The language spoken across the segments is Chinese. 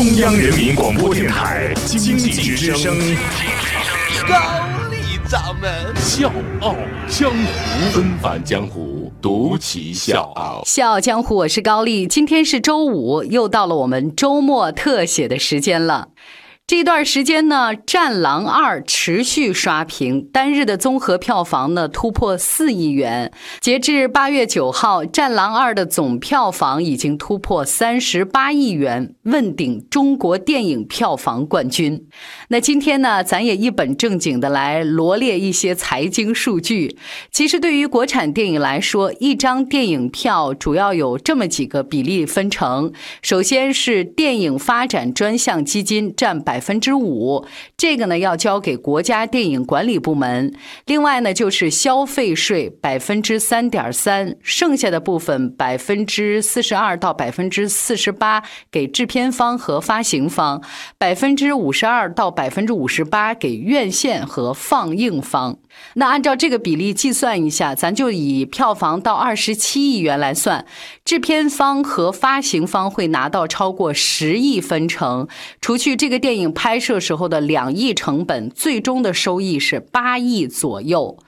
中央人民广播电台经济之声，高丽掌门笑傲江湖，纷繁江湖，独骑笑傲。笑傲江湖，我是高丽。今天是周五，又到了我们周末特写的时间了。这段时间呢，《战狼二》持续刷屏，单日的综合票房呢突破四亿元。截至八月九号，《战狼二》的总票房已经突破三十八亿元，问鼎中国电影票房冠军。那今天呢，咱也一本正经的来罗列一些财经数据。其实对于国产电影来说，一张电影票主要有这么几个比例分成：首先是电影发展专项基金占百。百分之五，这个呢要交给国家电影管理部门。另外呢就是消费税百分之三点三，剩下的部分百分之四十二到百分之四十八给制片方和发行方，百分之五十二到百分之五十八给院线和放映方。那按照这个比例计算一下，咱就以票房到二十七亿元来算，制片方和发行方会拿到超过十亿分成，除去这个电影。拍摄时候的两亿成本，最终的收益是八亿左右。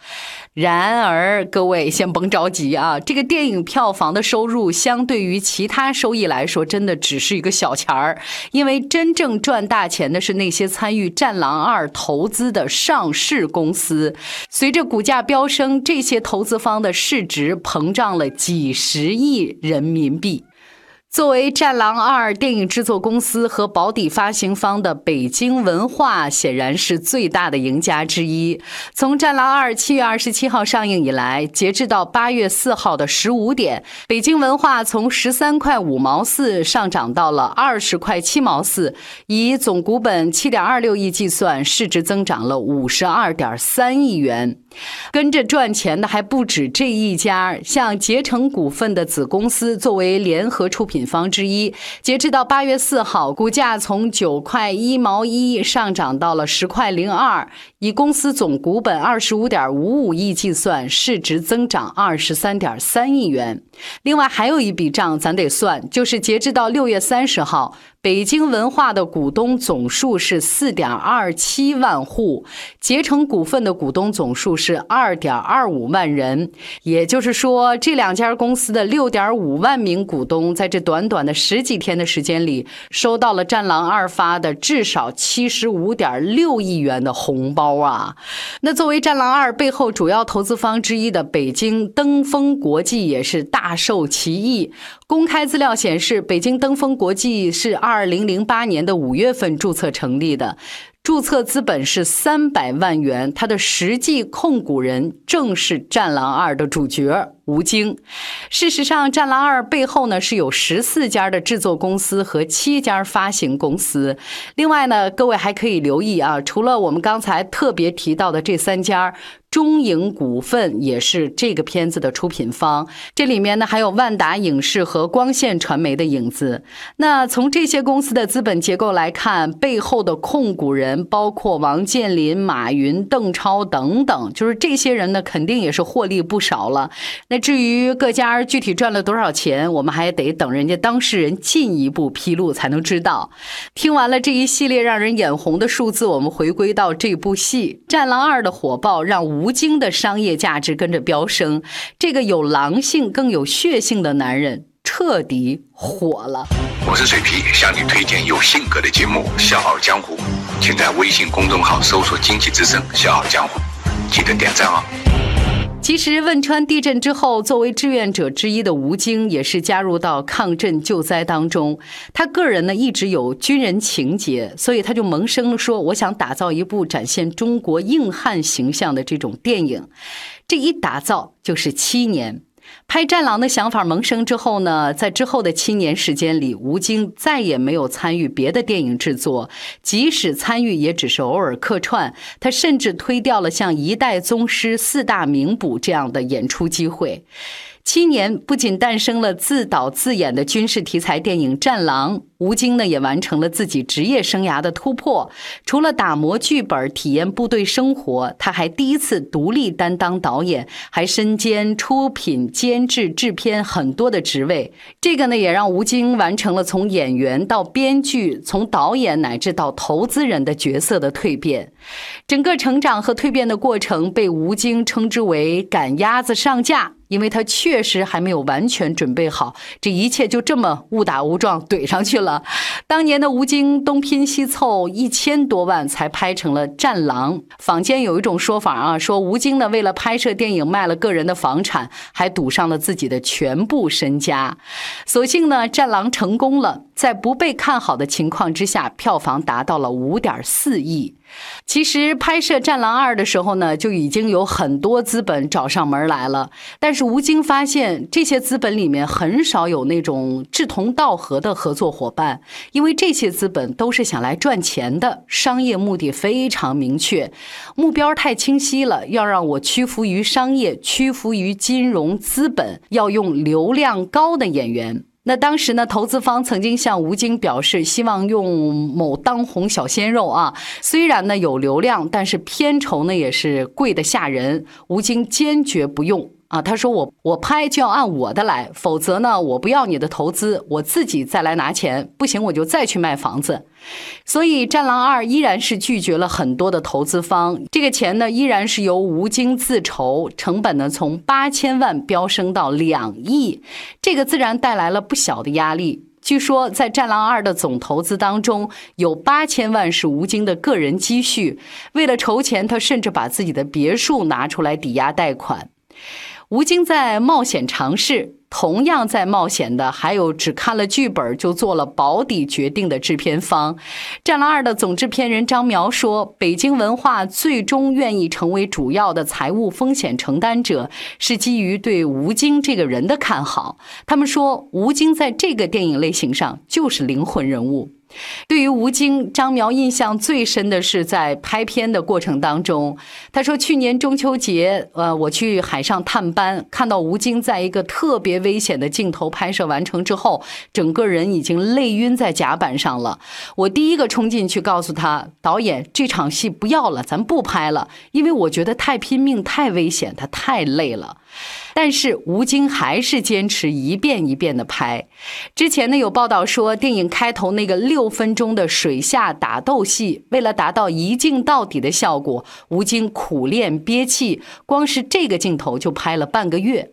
然而，各位先甭着急啊，这个电影票房的收入相对于其他收益来说，真的只是一个小钱儿。因为真正赚大钱的是那些参与《战狼二》投资的上市公司。随着股价飙升，这些投资方的市值膨胀了几十亿人民币。作为《战狼二》电影制作公司和保底发行方的北京文化，显然是最大的赢家之一。从《战狼二》七月二十七号上映以来，截至到八月四号的十五点，北京文化从十三块五毛四上涨到了二十块七毛四，以总股本七点二六亿计算，市值增长了五十二点三亿元。跟着赚钱的还不止这一家，像捷成股份的子公司作为联合出品方之一，截至到八月四号，股价从九块一毛一上涨到了十块零二，以公司总股本二十五点五五亿计算，市值增长二十三点三亿元。另外还有一笔账咱得算，就是截至到六月三十号。北京文化的股东总数是四点二七万户，捷成股份的股东总数是二点二五万人。也就是说，这两家公司的六点五万名股东，在这短短的十几天的时间里，收到了《战狼二》发的至少七十五点六亿元的红包啊！那作为《战狼二》背后主要投资方之一的北京登峰国际也是大受其益。公开资料显示，北京登峰国际是二二零零八年的五月份注册成立的。注册资本是三百万元，它的实际控股人正是《战狼二》的主角吴京。事实上，《战狼二》背后呢是有十四家的制作公司和七家发行公司。另外呢，各位还可以留意啊，除了我们刚才特别提到的这三家，中影股份也是这个片子的出品方。这里面呢还有万达影视和光线传媒的影子。那从这些公司的资本结构来看，背后的控股人。包括王健林、马云、邓超等等，就是这些人呢，肯定也是获利不少了。那至于各家具体赚了多少钱，我们还得等人家当事人进一步披露才能知道。听完了这一系列让人眼红的数字，我们回归到这部戏《战狼二》的火爆，让吴京的商业价值跟着飙升。这个有狼性更有血性的男人。彻底火了。我是水皮，向你推荐有性格的节目《笑傲江湖》，请在微信公众号搜索“经济之声笑傲江湖”，记得点赞哦。其实汶川地震之后，作为志愿者之一的吴京也是加入到抗震救灾当中。他个人呢一直有军人情节，所以他就萌生说：“我想打造一部展现中国硬汉形象的这种电影。”这一打造就是七年。拍《战狼》的想法萌生之后呢，在之后的七年时间里，吴京再也没有参与别的电影制作，即使参与，也只是偶尔客串。他甚至推掉了像《一代宗师》《四大名捕》这样的演出机会。七年不仅诞生了自导自演的军事题材电影《战狼》，吴京呢也完成了自己职业生涯的突破。除了打磨剧本、体验部队生活，他还第一次独立担当导演，还身兼出品、监制、制片很多的职位。这个呢也让吴京完成了从演员到编剧、从导演乃至到投资人的角色的蜕变。整个成长和蜕变的过程被吴京称之为“赶鸭子上架”。因为他确实还没有完全准备好，这一切就这么误打误撞怼上去了。当年的吴京东拼西凑一千多万才拍成了《战狼》，坊间有一种说法啊，说吴京呢为了拍摄电影卖了个人的房产，还赌上了自己的全部身家。所幸呢，《战狼》成功了，在不被看好的情况之下，票房达到了五点四亿。其实拍摄《战狼二》的时候呢，就已经有很多资本找上门来了。但是吴京发现，这些资本里面很少有那种志同道合的合作伙伴，因为这些资本都是想来赚钱的，商业目的非常明确，目标太清晰了。要让我屈服于商业，屈服于金融资本，要用流量高的演员。那当时呢，投资方曾经向吴京表示，希望用某当红小鲜肉啊，虽然呢有流量，但是片酬呢也是贵的吓人。吴京坚决不用。啊，他说我我拍就要按我的来，否则呢，我不要你的投资，我自己再来拿钱，不行我就再去卖房子。所以《战狼二》依然是拒绝了很多的投资方，这个钱呢依然是由吴京自筹，成本呢从八千万飙升到两亿，这个自然带来了不小的压力。据说在《战狼二》的总投资当中，有八千万是吴京的个人积蓄，为了筹钱，他甚至把自己的别墅拿出来抵押贷款。吴京在冒险尝试，同样在冒险的还有只看了剧本就做了保底决定的制片方。《战狼二》的总制片人张苗说：“北京文化最终愿意成为主要的财务风险承担者，是基于对吴京这个人的看好。他们说，吴京在这个电影类型上就是灵魂人物。”对于吴京，张苗印象最深的是在拍片的过程当中，他说去年中秋节，呃，我去海上探班，看到吴京在一个特别危险的镜头拍摄完成之后，整个人已经累晕在甲板上了。我第一个冲进去告诉他，导演这场戏不要了，咱不拍了，因为我觉得太拼命、太危险，他太累了。但是吴京还是坚持一遍一遍的拍。之前呢有报道说，电影开头那个六六分钟的水下打斗戏，为了达到一镜到底的效果，吴京苦练憋气，光是这个镜头就拍了半个月。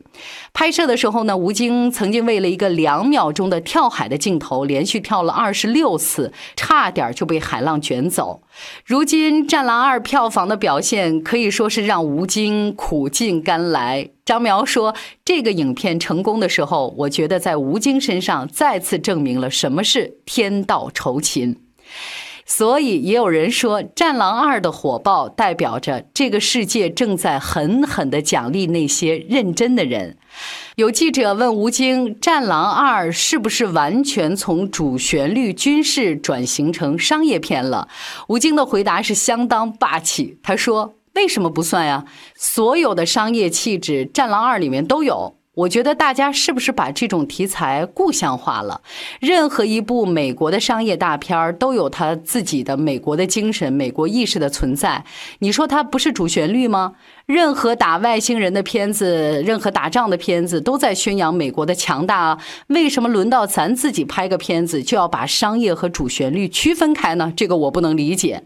拍摄的时候呢，吴京曾经为了一个两秒钟的跳海的镜头，连续跳了二十六次，差点就被海浪卷走。如今《战狼二》票房的表现可以说是让吴京苦尽甘来。张苗说：“这个影片成功的时候，我觉得在吴京身上再次证明了什么是天道酬勤。”所以也有人说，《战狼二》的火爆代表着这个世界正在狠狠地奖励那些认真的人。有记者问吴京，《战狼二》是不是完全从主旋律军事转型成商业片了？吴京的回答是相当霸气，他说：“为什么不算呀？所有的商业气质，《战狼二》里面都有。”我觉得大家是不是把这种题材故乡化了？任何一部美国的商业大片儿都有它自己的美国的精神、美国意识的存在。你说它不是主旋律吗？任何打外星人的片子，任何打仗的片子，都在宣扬美国的强大啊！为什么轮到咱自己拍个片子，就要把商业和主旋律区分开呢？这个我不能理解。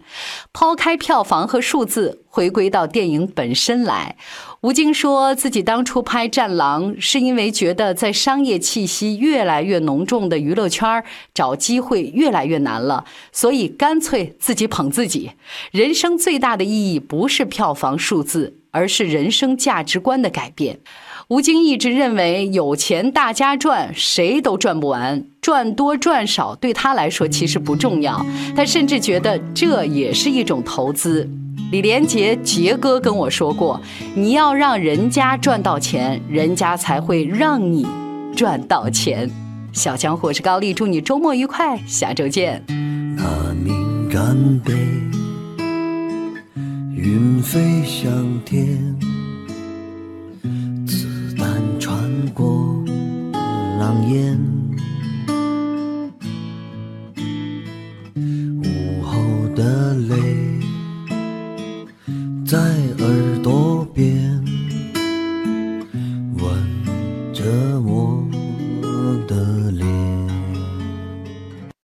抛开票房和数字，回归到电影本身来，吴京说自己当初拍《战狼》，是因为觉得在商业气息越来越浓重的娱乐圈找机会越来越难了，所以干脆自己捧自己。人生最大的意义不是票房数字。而是人生价值观的改变。吴京一直认为，有钱大家赚，谁都赚不完，赚多赚少对他来说其实不重要。他甚至觉得这也是一种投资。李连杰杰哥跟我说过：“你要让人家赚到钱，人家才会让你赚到钱。”小江湖是高丽，祝你周末愉快，下周见。那敏感云飞向天，子弹穿过狼烟，